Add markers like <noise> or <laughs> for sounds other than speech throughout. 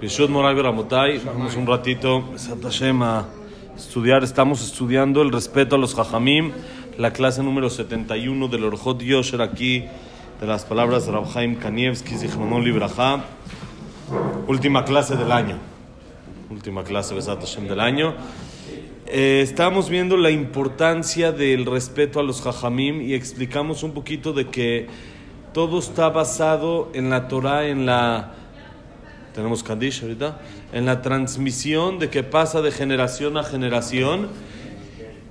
Bishut Moray Beramotay, vamos un ratito a estudiar. Estamos estudiando el respeto a los Jajamim, la clase número 71 del Orjot Yosher aquí, de las palabras de Rabhaim Kanievski, Zichronon Libraja. Última clase del año. Última clase, Besat Hashem, del año. Eh, viendo la importancia del respeto a los Jajamim y explicamos un poquito de que todo está basado en la Torah, en la tenemos Kaddish ahorita, en la transmisión de que pasa de generación a generación.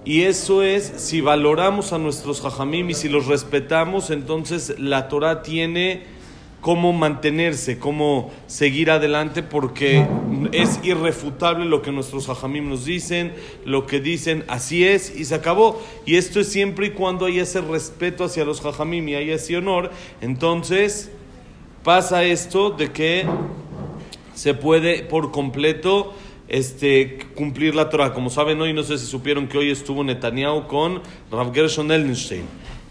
Y eso es, si valoramos a nuestros jajamim y si los respetamos, entonces la Torah tiene cómo mantenerse, cómo seguir adelante, porque es irrefutable lo que nuestros jajamim nos dicen, lo que dicen, así es, y se acabó. Y esto es siempre y cuando hay ese respeto hacia los jajamim y hay ese honor, entonces pasa esto de que se puede por completo este, cumplir la Torah. Como saben hoy, no sé si supieron que hoy estuvo Netanyahu con Rav Gershon Ellenstein.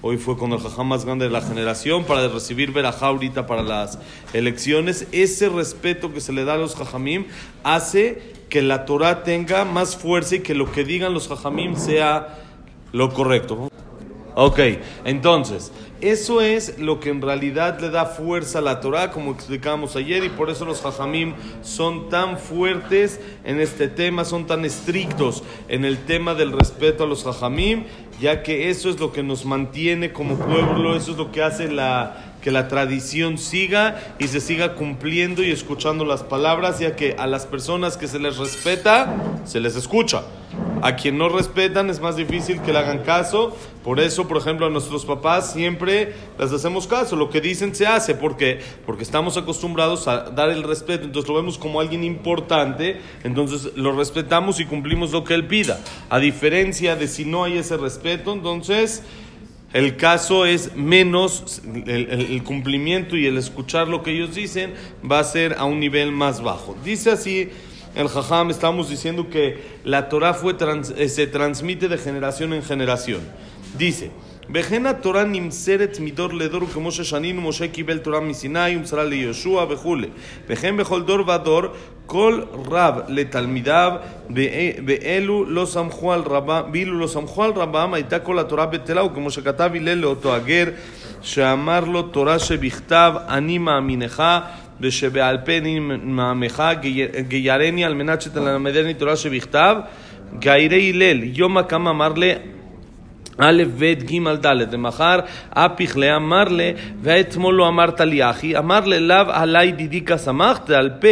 Hoy fue con el jajam más grande de la generación para recibir verajá ahorita para las elecciones. Ese respeto que se le da a los jajamim hace que la Torah tenga más fuerza y que lo que digan los jajamim sea lo correcto. Ok, entonces, eso es lo que en realidad le da fuerza a la Torah, como explicamos ayer, y por eso los Jajamim son tan fuertes en este tema, son tan estrictos en el tema del respeto a los Jajamim, ya que eso es lo que nos mantiene como pueblo, eso es lo que hace la que la tradición siga y se siga cumpliendo y escuchando las palabras, ya que a las personas que se les respeta, se les escucha. A quien no respetan es más difícil que le hagan caso. Por eso, por ejemplo, a nuestros papás siempre les hacemos caso. Lo que dicen se hace. ¿Por qué? Porque estamos acostumbrados a dar el respeto. Entonces lo vemos como alguien importante. Entonces lo respetamos y cumplimos lo que él pida. A diferencia de si no hay ese respeto, entonces el caso es menos, el, el, cumplimiento y el escuchar lo que ellos dicen va a ser a un nivel más bajo. Dice así el Jajam, estamos diciendo que la Torah fue trans, se transmite de generación en generación. Dice, וכן התורה נמסרת מדור לדור כמו ששנינו משה קיבל תורה מסיני ומסרה ליהושע וכולי וכן בכל דור ודור כל רב לתלמידיו ואלו לא סמכו על רבם ואילו לא סמכו על רבם הייתה כל התורה בטלה וכמו שכתב הלל לאותו הגר שאמר לו תורה שבכתב אני מאמינך ושבעל פה אני מאמך גיירני על מנת שתלמדני תורה שבכתב גיירי הלל יום הקם אמר לי א', ב', ג', ד', ומחר אפיך לאמר לה, ואתמול לא אמרת לי אחי, אמר ללאו עלי דידיקה שמחת, על פה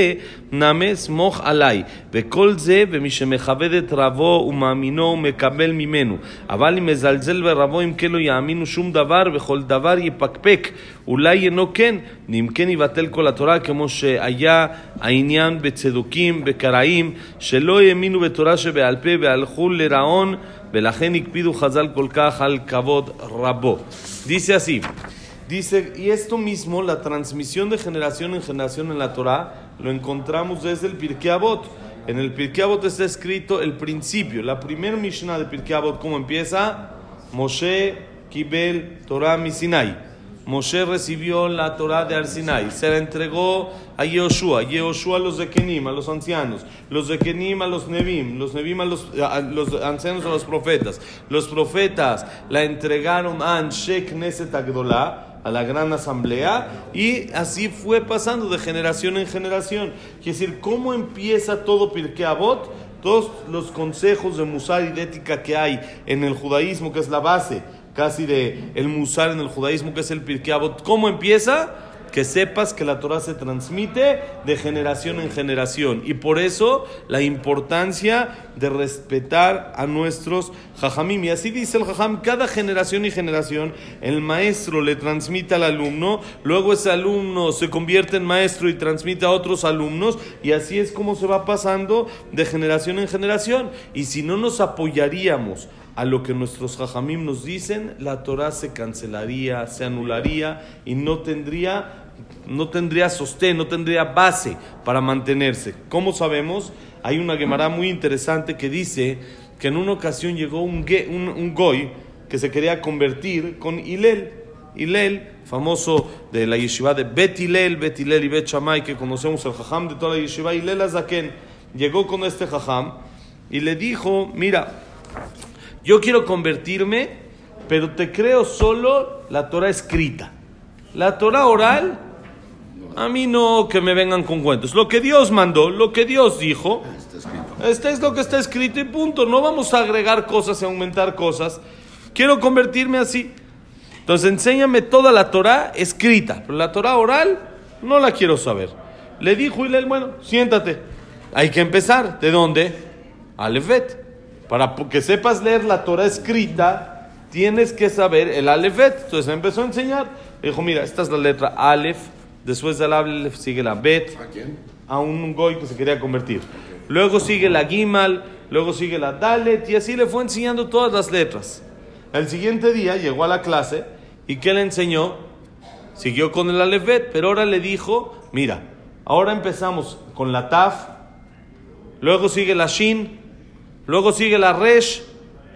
נמה סמוך עלי. וכל זה, ומי שמכבד את רבו ומאמינו ומקבל ממנו. אבל אם מזלזל ברבו, אם כן לא יאמינו שום דבר, וכל דבר יפקפק. אולי אינו כן, ואם כן יבטל כל התורה, כמו שהיה העניין בצדוקים, בקראים, שלא האמינו בתורה שבעל פה והלכו לרעון. Dice así, dice, y esto mismo, la transmisión de generación en generación en la Torah, lo encontramos desde el Pirkei Avot. En el Pirkei Avot está escrito el principio, la primera Mishnah de Pirkei Avot, ¿cómo empieza? Moshe Kibel Torah Misinai. Moshe recibió la Torah de Arsinai, se la entregó a Yehoshua, Yehoshua a los de Kenim, a los ancianos, los de Kenim a los Nevim, los Nevim a los, ancianos a los profetas. Los profetas la entregaron a Anshe Knesset Agdolá, a la gran asamblea, y así fue pasando de generación en generación. Quiere decir, ¿cómo empieza todo Pirkei Avot? Todos los consejos de Musar y de ética que hay en el judaísmo, que es la base casi de el musar en el judaísmo, que es el Pirkei. ¿Cómo empieza? Que sepas que la Torah se transmite de generación en generación. Y por eso la importancia de respetar a nuestros jajamim. Y así dice el jajam, cada generación y generación, el maestro le transmite al alumno, luego ese alumno se convierte en maestro y transmite a otros alumnos, y así es como se va pasando de generación en generación. Y si no nos apoyaríamos a lo que nuestros jajamim nos dicen, la Torah se cancelaría, se anularía y no tendría, no tendría sostén, no tendría base para mantenerse. ¿Cómo sabemos? Hay una Gemara muy interesante que dice que en una ocasión llegó un, un, goy que se quería convertir con Hilel. Hillel, famoso de la yeshiva de Bet Hillel, Bet Hillel y Bet Shammai, que conocemos el jajam de toda la yeshiva, Hillel Azaken, llegó con este jajam y le dijo, mira, yo quiero convertirme, pero te creo solo la Torah escrita. La Torah oral, a mí no que me vengan con cuentos. Lo que Dios mandó, lo que Dios dijo, este es lo que está escrito y punto. No vamos a agregar cosas y aumentar cosas. Quiero convertirme así. Entonces enséñame toda la Torah escrita, pero la Torah oral no la quiero saber. Le dijo Hillel, bueno, siéntate. Hay que empezar. ¿De dónde? Alefet. Para que sepas leer la Torah escrita, tienes que saber el Alefet. Entonces empezó a enseñar. dijo, mira, esta es la letra Alef. Después del Alef sigue la Bet. ¿A quién? A un goy que se quería convertir. Luego sigue la Gimal. Luego sigue la Dalet. Y así le fue enseñando todas las letras. El siguiente día llegó a la clase y ¿qué le enseñó? Siguió con el Alefet, pero ahora le dijo, mira, ahora empezamos con la Taf, luego sigue la Shin, luego sigue la Resh,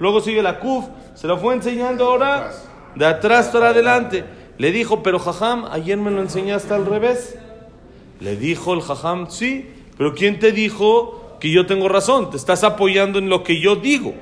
luego sigue la Kuf, se lo fue enseñando ahora de atrás para adelante. Le dijo, pero Jajam, ayer me lo enseñaste al revés. Le dijo el Jajam, sí, pero ¿quién te dijo que yo tengo razón? Te estás apoyando en lo que yo digo.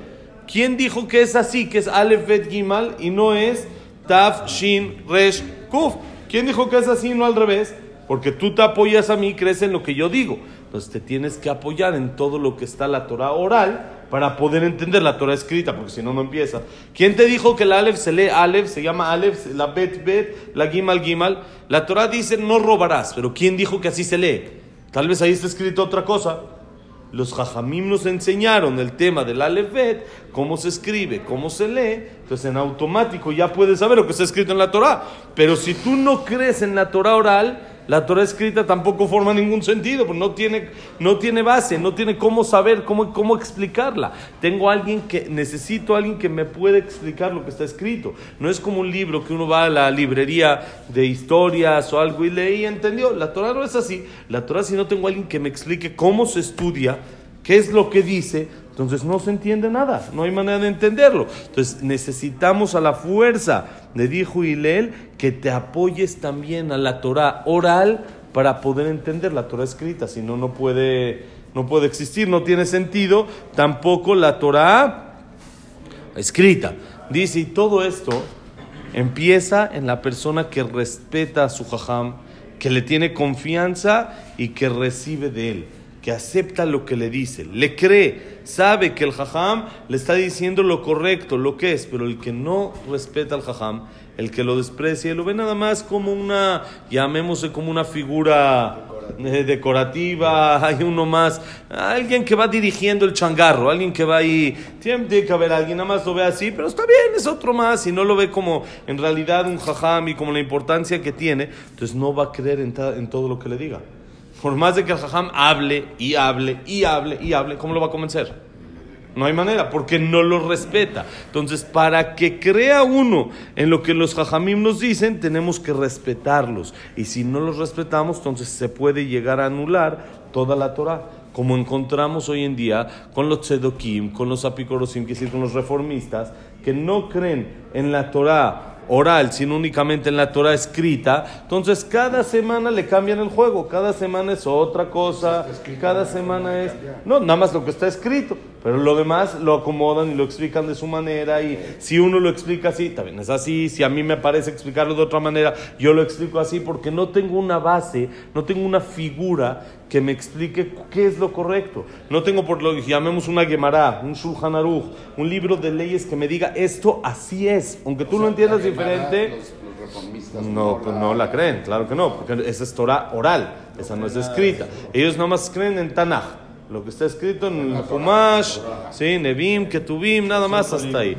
¿Quién dijo que es así, que es Aleph Bet Gimal y no es Taf Shin Resh Kuf? ¿Quién dijo que es así y no al revés? Porque tú te apoyas a mí, crees en lo que yo digo. Entonces te tienes que apoyar en todo lo que está la Torah oral para poder entender la Torah escrita, porque si no, no empieza. ¿Quién te dijo que el Aleph se lee Aleph, se llama Aleph, la Bet Bet, la Gimal Gimal? La Torah dice no robarás, pero ¿quién dijo que así se lee? Tal vez ahí está escrito otra cosa. Los jajamim nos enseñaron el tema del Alefet, cómo se escribe, cómo se lee, entonces en automático ya puedes saber lo que está escrito en la Torah. Pero si tú no crees en la Torah oral, la Torah escrita tampoco forma ningún sentido, porque no tiene, no tiene base, no tiene cómo saber, cómo, cómo explicarla. Tengo alguien que, necesito alguien que me pueda explicar lo que está escrito. No es como un libro que uno va a la librería de historias o algo y lee y entendió. La Torah no es así. La Torah si no tengo alguien que me explique cómo se estudia, qué es lo que dice, entonces no se entiende nada, no hay manera de entenderlo. Entonces necesitamos a la fuerza, le dijo Hilel, que te apoyes también a la Torah oral para poder entender la Torah escrita, si no, no puede, no puede existir, no tiene sentido tampoco la Torah escrita. Dice, y todo esto empieza en la persona que respeta a su jajam, que le tiene confianza y que recibe de él que acepta lo que le dice, le cree, sabe que el jajam le está diciendo lo correcto, lo que es, pero el que no respeta al jajam, el que lo desprecia, lo ve nada más como una, llamémosle como una figura eh, decorativa, <laughs> hay uno más, alguien que va dirigiendo el changarro, alguien que va ahí, tiene que haber alguien, nada más lo ve así, pero está bien, es otro más, y no lo ve como en realidad un jajam y como la importancia que tiene, entonces no va a creer en, en todo lo que le diga. Por más de que el jajam hable y hable y hable y hable, ¿cómo lo va a convencer? No hay manera, porque no lo respeta. Entonces, para que crea uno en lo que los jajamim nos dicen, tenemos que respetarlos. Y si no los respetamos, entonces se puede llegar a anular toda la Torah. Como encontramos hoy en día con los tzedokim, con los apicorosim, que decir, con los reformistas, que no creen en la Torah oral, sino únicamente en la Torah escrita, entonces cada semana le cambian el juego, cada semana es otra cosa, cada semana es... No, nada más lo que está escrito, pero lo demás lo acomodan y lo explican de su manera y si uno lo explica así, también es así, si a mí me parece explicarlo de otra manera, yo lo explico así porque no tengo una base, no tengo una figura que me explique qué es lo correcto. No tengo por lo que llamemos una Gemara, un Shulchan Aruch, un libro de leyes que me diga esto así es, aunque tú lo entiendas diferente. no, pues no la creen, claro que no, porque esa es Torah oral, esa no es escrita. Ellos nomás creen en Tanaj, lo que está escrito en el Fumash, ¿sí? Nebim, Ketubim, nada más hasta ahí.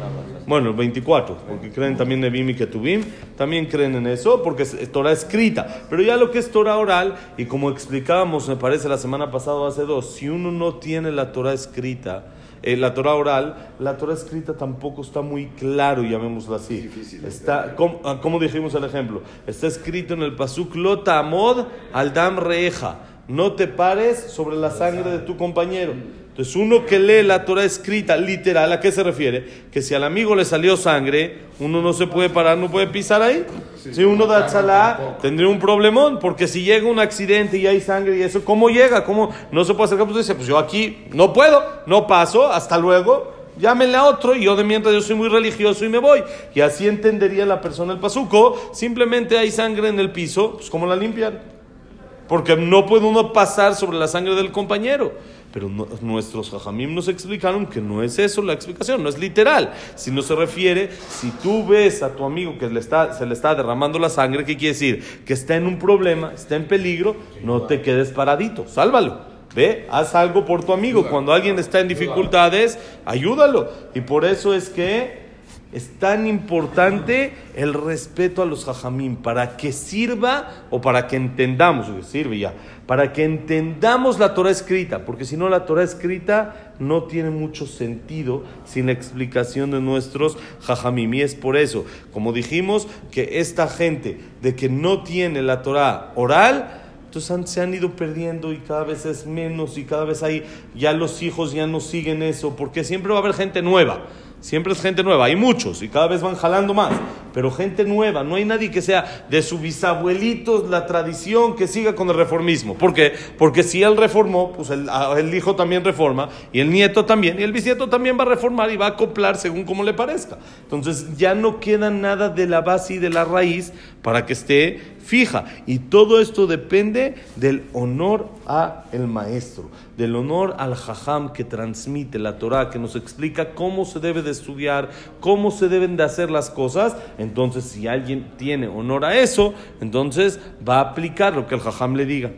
Bueno, el 24, porque creen también Nebim y Ketubim, también creen en eso, porque es Torah escrita. Pero ya lo que es Torah oral, y como explicábamos, me parece la semana pasada o hace dos, si uno no tiene la Torah escrita, eh, la Torah oral, la Torah escrita tampoco está muy claro, llamémoslo así. está, como, como dijimos el ejemplo, está escrito en el Pasuk Lota Amod al Dam Reeja no te pares sobre la sangre de tu compañero. Entonces, uno que lee la Torah escrita, literal, ¿a qué se refiere? Que si al amigo le salió sangre, uno no se puede parar, no puede pisar ahí. Si uno da chalá, tendría un problemón, porque si llega un accidente y hay sangre y eso, ¿cómo llega? ¿Cómo no se puede acercar? Pues dice, pues yo aquí no puedo, no paso, hasta luego. Llámenle a otro y yo de mientras yo soy muy religioso y me voy. Y así entendería la persona el pasuco. Simplemente hay sangre en el piso, pues ¿cómo la limpian? Porque no puede uno pasar sobre la sangre del compañero. Pero nuestros jajamim nos explicaron que no es eso la explicación, no es literal. Si no se refiere, si tú ves a tu amigo que le está, se le está derramando la sangre, ¿qué quiere decir? Que está en un problema, está en peligro, no te quedes paradito, sálvalo. Ve, haz algo por tu amigo. Cuando alguien está en dificultades, ayúdalo. Y por eso es que es tan importante el respeto a los jajamim, para que sirva o para que entendamos, que sirve ya, para que entendamos la Torah escrita, porque si no la Torah escrita no tiene mucho sentido sin la explicación de nuestros jajamim. Y es por eso, como dijimos, que esta gente de que no tiene la Torah oral, entonces se han ido perdiendo y cada vez es menos y cada vez hay, ya los hijos ya no siguen eso, porque siempre va a haber gente nueva. Siempre es gente nueva, hay muchos y cada vez van jalando más, pero gente nueva, no hay nadie que sea de su bisabuelitos la tradición que siga con el reformismo. ¿Por qué? Porque si él reformó, pues el, el, hijo también reforma y el nieto también y el bisnieto también va a reformar y va a acoplar según como le parezca. Entonces ya no queda nada de la base y de la raíz para que esté fija. Y todo esto depende del honor a el maestro, del honor al jajam que transmite la Torah, que nos explica cómo se debe de estudiar, cómo se deben de hacer las cosas. Entonces, si alguien tiene honor a eso, entonces va a aplicar lo que el jajam le diga.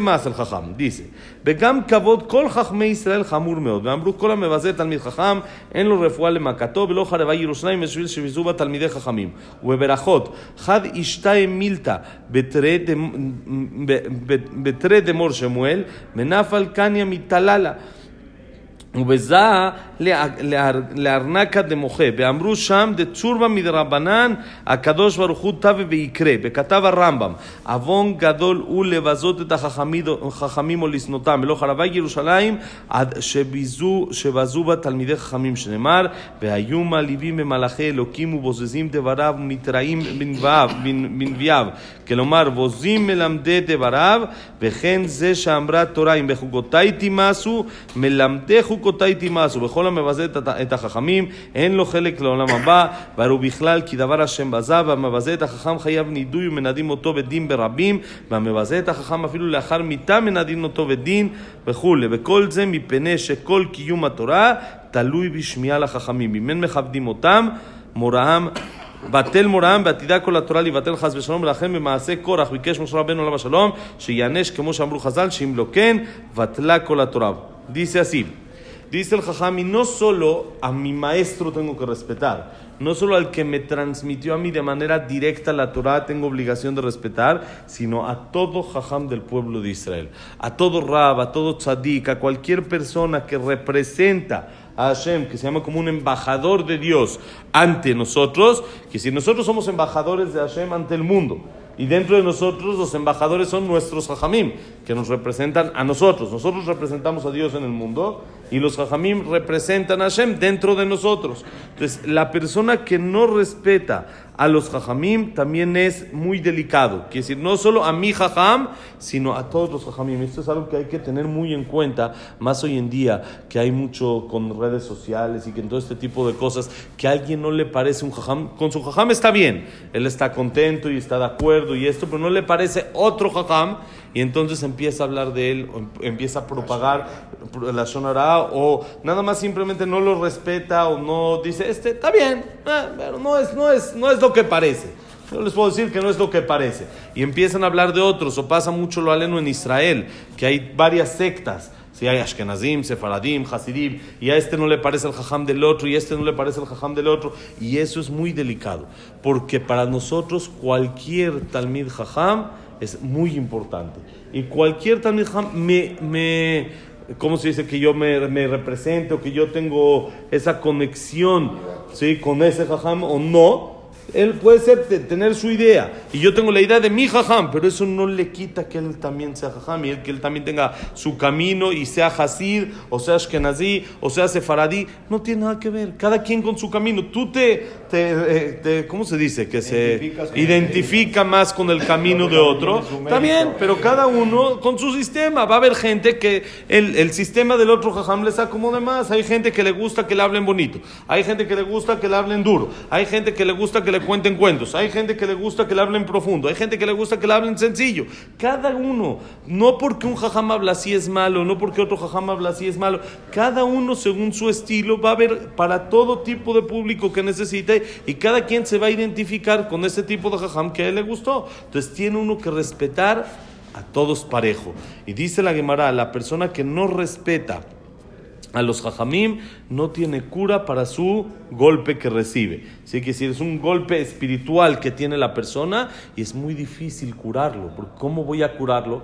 Más el Jajam, dice, וגם כבוד כל חכמי ישראל חמור מאוד, ואמרו כל המבזה תלמיד חכם, אין לו רפואה למכתו, ולא חרבה ירושלים בשביל שביזו בה תלמידי חכמים. ובברכות, חד אשתי מילתא בתרי דמור שמואל, מנפל קניה מתללה. ובזה לארנקה דמוחה, ואמרו שם דצורבה מדרבנן, הקדוש ברוך הוא תווה ויקרה, וכתב הרמב"ם, עוון גדול הוא לבזות את החכמים או לשנותם, ולא חרבה ירושלים עד שביזו, שבזו בה תלמידי חכמים, שנאמר, והיו מעליבים במלאכי אלוקים ובוזזים דבריו ומתראים בנביאיו, כלומר, בוזים מלמדי דבריו, וכן זה שאמרה תורה, אם בחוקותיי תימאסו, מלמדי חוקותיי תימאסו. וכל המבזה את החכמים, אין לו חלק לעולם הבא, והרי בכלל כי דבר השם בזה, והמבזה את החכם חייב נידוי ומנדים אותו בדין ברבים, והמבזה את החכם אפילו לאחר מיתה מנדים אותו בדין וכולי. וכל זה מפני שכל קיום התורה תלוי בשמיעה לחכמים. אם אין מכבדים אותם, מוראם בטל מוראם בעתידה כל התורה לבטל חס ושלום, ולכן במעשה קורח ביקש משה רבנו עליו השלום, שיענש כמו שאמרו חז"ל, שאם לא כן, בטלה כל התורה. Dice así. Dice el Jajami, no solo a mi maestro tengo que respetar, no solo al que me transmitió a mí de manera directa la Torah tengo obligación de respetar, sino a todo Jajam del pueblo de Israel, a todo Rab, a todo Tzadik, a cualquier persona que representa a Hashem, que se llama como un embajador de Dios ante nosotros, que si nosotros somos embajadores de Hashem ante el mundo, y dentro de nosotros los embajadores son nuestros hajamim, que nos representan a nosotros. Nosotros representamos a Dios en el mundo y los hajamim representan a Hashem dentro de nosotros. Entonces, la persona que no respeta a los jajamim también es muy delicado. Quiere decir, no solo a mi jajam, sino a todos los jajamim. Esto es algo que hay que tener muy en cuenta, más hoy en día, que hay mucho con redes sociales y que en todo este tipo de cosas, que a alguien no le parece un jajam. Con su jajam está bien, él está contento y está de acuerdo y esto, pero no le parece otro jajam y entonces empieza a hablar de él, empieza a propagar la sonará o nada más simplemente no lo respeta o no dice, este está bien, eh, pero no es, no, es, no es lo que parece. Yo les puedo decir que no es lo que parece. Y empiezan a hablar de otros, o pasa mucho lo aleno en Israel, que hay varias sectas. Si hay Ashkenazim, Sefaradim, Hasidim, y a este no le parece el jajam del otro, y a este no le parece el jajam del otro. Y eso es muy delicado, porque para nosotros cualquier talmid jajam es muy importante. Y cualquier Talmid me, me, ¿cómo se dice? Que yo me, me represente o que yo tengo esa conexión ¿sí? con ese Jajam o no, él puede ser tener su idea y yo tengo la idea de mi jajam, pero eso no le quita que él también sea jajam y que él también tenga su camino y sea hasid, o sea ashkenazí, o sea sefaradí, no tiene nada que ver. Cada quien con su camino. Tú te, te, eh, ¿cómo se dice? Que se identifica más con el camino de otro. También, pero cada uno con su sistema. Va a haber gente que el, el sistema del otro jajam les acomoda más. Hay gente que le gusta que le hablen bonito. Hay gente que le gusta que le hablen duro. Hay gente que le gusta que le cuenten cuentos. Hay gente que le gusta que le hablen profundo. Hay gente que le gusta que le hablen sencillo. Cada uno, no porque un jajam habla así es malo, no porque otro jajam habla así es malo. Cada uno según su estilo va a haber para todo tipo de público que necesite y cada quien se va a identificar con ese tipo de jajam que a él le gustó. Entonces tiene uno que respetar a todos parejo. Y dice la Gemara, la persona que no respeta a los jajamim no tiene cura para su golpe que recibe. Así que si es un golpe espiritual que tiene la persona y es muy difícil curarlo. ¿Cómo voy a curarlo?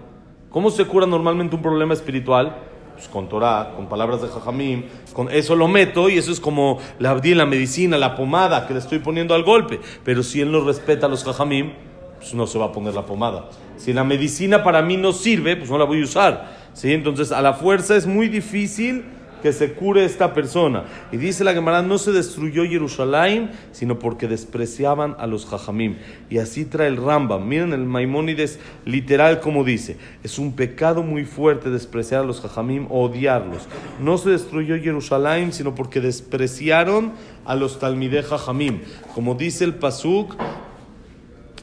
¿Cómo se cura normalmente un problema espiritual? Pues con Torah, con palabras de jajamim, con eso lo meto y eso es como la la medicina, la pomada que le estoy poniendo al golpe. Pero si él no respeta a los jajamim, pues no se va a poner la pomada. Si la medicina para mí no sirve, pues no la voy a usar. ¿sí? Entonces a la fuerza es muy difícil que se cure esta persona. Y dice la Gemara, no se destruyó Jerusalén, sino porque despreciaban a los jajamim. Y así trae el Rambam. Miren el Maimónides literal como dice, es un pecado muy fuerte despreciar a los jajamim o odiarlos. No se destruyó Jerusalén, sino porque despreciaron a los talmideh jajamim. Como dice el Pasuk,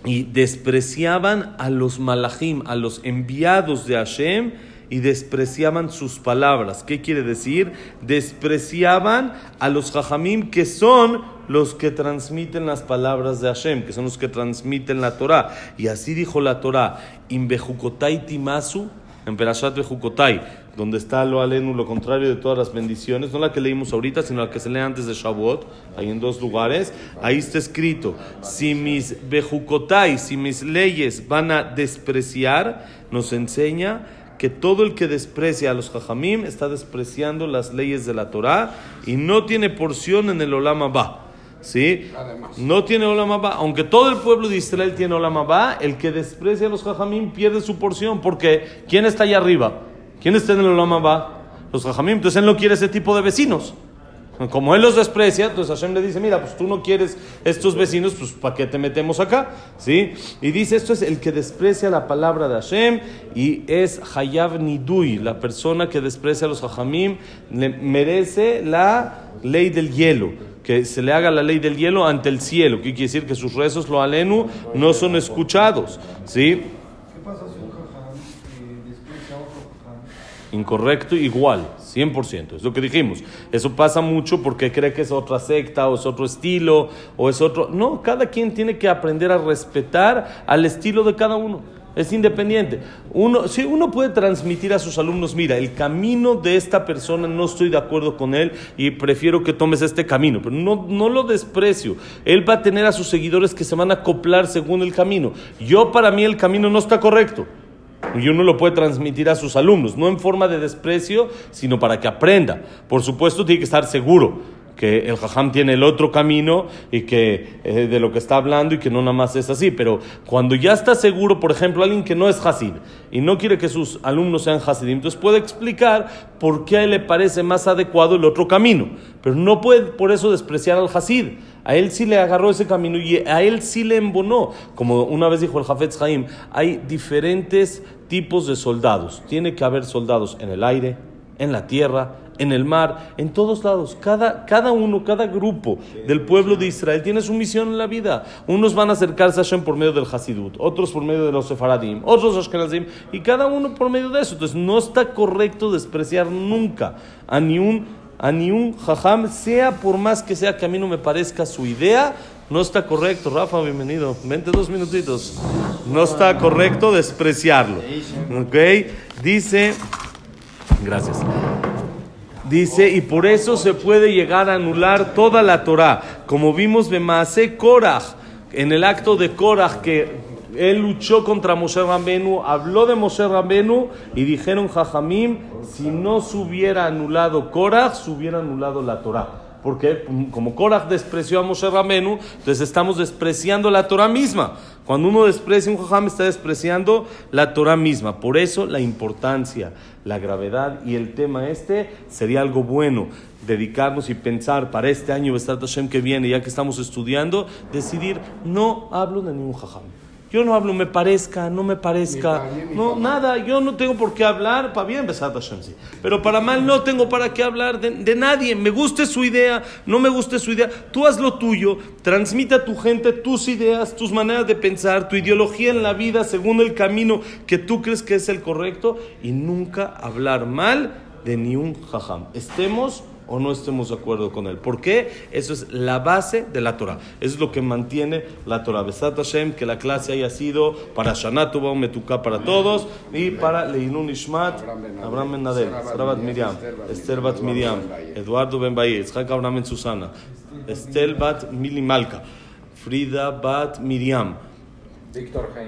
y despreciaban a los malachim, a los enviados de Hashem, y despreciaban sus palabras. ¿Qué quiere decir? Despreciaban a los jajamim que son los que transmiten las palabras de Hashem, que son los que transmiten la Torah. Y así dijo la Torah, Inbejukotai timasu, en Perashat Bejukotai, donde está lo alenu, lo contrario de todas las bendiciones, no la que leímos ahorita, sino la que se lee antes de Shavuot, ahí en dos lugares, ahí está escrito, si mis Bejukotai, si mis leyes van a despreciar, nos enseña que todo el que desprecia a los jajamim está despreciando las leyes de la Torah y no tiene porción en el Olam Abba. ¿Sí? No tiene Olam Abba. Aunque todo el pueblo de Israel tiene Olam Abba, el que desprecia a los jajamim pierde su porción. Porque ¿quién está allá arriba? ¿Quién está en el Olam Abba? Los jajamim. Entonces él no quiere ese tipo de vecinos. Como él los desprecia, entonces Hashem le dice, mira, pues tú no quieres estos vecinos, pues ¿para qué te metemos acá? ¿Sí? Y dice, esto es el que desprecia la palabra de Hashem y es Hayav Nidui, la persona que desprecia a los Hajamim, merece la ley del hielo que se le haga la ley del hielo ante el cielo, que quiere decir que sus rezos, lo alenu, no son escuchados. ¿Sí? ¿Qué pasa si un jajam eh, desprecia a otro jajam? Incorrecto, igual. 100%, es lo que dijimos. Eso pasa mucho porque cree que es otra secta o es otro estilo o es otro... No, cada quien tiene que aprender a respetar al estilo de cada uno. Es independiente. Uno, si uno puede transmitir a sus alumnos, mira, el camino de esta persona no estoy de acuerdo con él y prefiero que tomes este camino, pero no, no lo desprecio. Él va a tener a sus seguidores que se van a acoplar según el camino. Yo para mí el camino no está correcto. Y uno lo puede transmitir a sus alumnos, no en forma de desprecio, sino para que aprenda. Por supuesto, tiene que estar seguro que el jajam tiene el otro camino y que eh, de lo que está hablando y que no nada más es así. Pero cuando ya está seguro, por ejemplo, alguien que no es hasid y no quiere que sus alumnos sean hasidim, entonces puede explicar por qué a él le parece más adecuado el otro camino. Pero no puede por eso despreciar al hasid. A él sí le agarró ese camino y a él sí le embonó. Como una vez dijo el Jafetz Haim, hay diferentes tipos de soldados. Tiene que haber soldados en el aire, en la tierra, en el mar, en todos lados. Cada, cada uno, cada grupo del pueblo de Israel tiene su misión en la vida. Unos van a acercarse a Hashem por medio del Hasidut, otros por medio de los Sefaradim, otros Ashkenazim, y cada uno por medio de eso. Entonces no está correcto despreciar nunca a ni un a ni un jajam, sea por más que sea que a mí no me parezca su idea, no está correcto. Rafa, bienvenido. Vente dos minutitos. No está correcto despreciarlo. ¿Ok? Dice, gracias. Dice, y por eso se puede llegar a anular toda la Torah. Como vimos de Maase Korach, en el acto de Korach que él luchó contra Moshe Rambenu, habló de Moshe Rambenu y dijeron Jajamim, si no se hubiera anulado Korach, se hubiera anulado la Torah. Porque como Korach despreció a Moshe Ramenu, entonces estamos despreciando la Torah misma. Cuando uno desprecia un jajam, está despreciando la Torah misma. Por eso la importancia, la gravedad y el tema este sería algo bueno. Dedicarnos y pensar para este año, Bestat Hashem que viene, ya que estamos estudiando, decidir, no hablo de ningún jajam. Yo no hablo, me parezca, no me parezca, no, nada, yo no tengo por qué hablar, para bien Besat Hashem, sí. Pero para mal no tengo para qué hablar de, de, nadie, me guste su idea, no me guste su idea, tú haz lo tuyo, transmite a tu gente tus ideas, tus maneras de pensar, tu ideología en la vida según el camino que tú crees que es el correcto y nunca hablar mal de ni un jajam. Estemos o no estemos de acuerdo con él. ¿Por qué? Eso es la base de la Torah. Eso es lo que mantiene la Torah. Besat Hashem, que la clase haya sido para Shanatu Metuká para todos y para Leinun Ishmat, Abraham Ben Nadel, Sarabat Miriam, Esther Bat Miriam, Eduardo Ben Bayer, Abraham Ben Susana, Estel Bat Mili Malka, Frida Bat Miriam,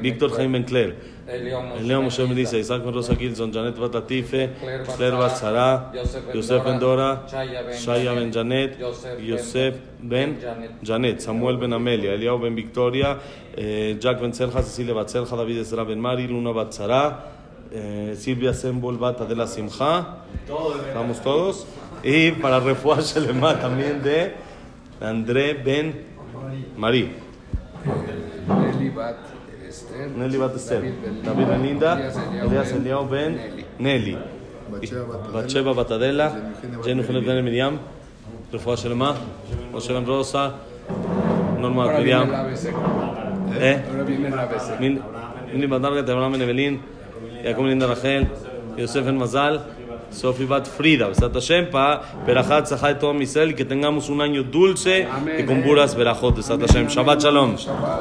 Víctor Jaime Ben Claire, Eliam Moshe Melissa, Isaac Ben Rosa Gilson, Janet Bat Latife, Claire Bat Sara, Yosef Ben Dora, Shaya Ben Janet, Yosef Ben Janet, Samuel Ben Amelia, Eliao Ben Victoria, eh, Jack Ben Serja, Cecilia Bat Serja, David Ezra Ben Mari, Luna Bat Sara, eh, Silvia Sembol Bat Adela Simcha, estamos todos, y para Refuah Shelema también de André Ben Mari. Nelly Bat Esther. Nelly Bat Esther, David Ben Linda, Elias Eliao Ben Nelly, Batsheba Bat Adela, Jenny Eugenia Ben Miriam, Refuah Shelema, Moshe Ben Rosa, Norma Ahora viene Miriam, la ABC. ¿eh? Ahora viene la ABC. Min- Mini Bat Margaret, Abraham Ben Evelyn, Jacob Linda Rachel, Yosef Ben Mazal, Sofi Bat Frida, Besat Hashem, para Berajat Zahá de todo Israel y que tengamos un año dulce y con puras Berajot, Besat Hashem. Shabbat Shalom. Shabbat.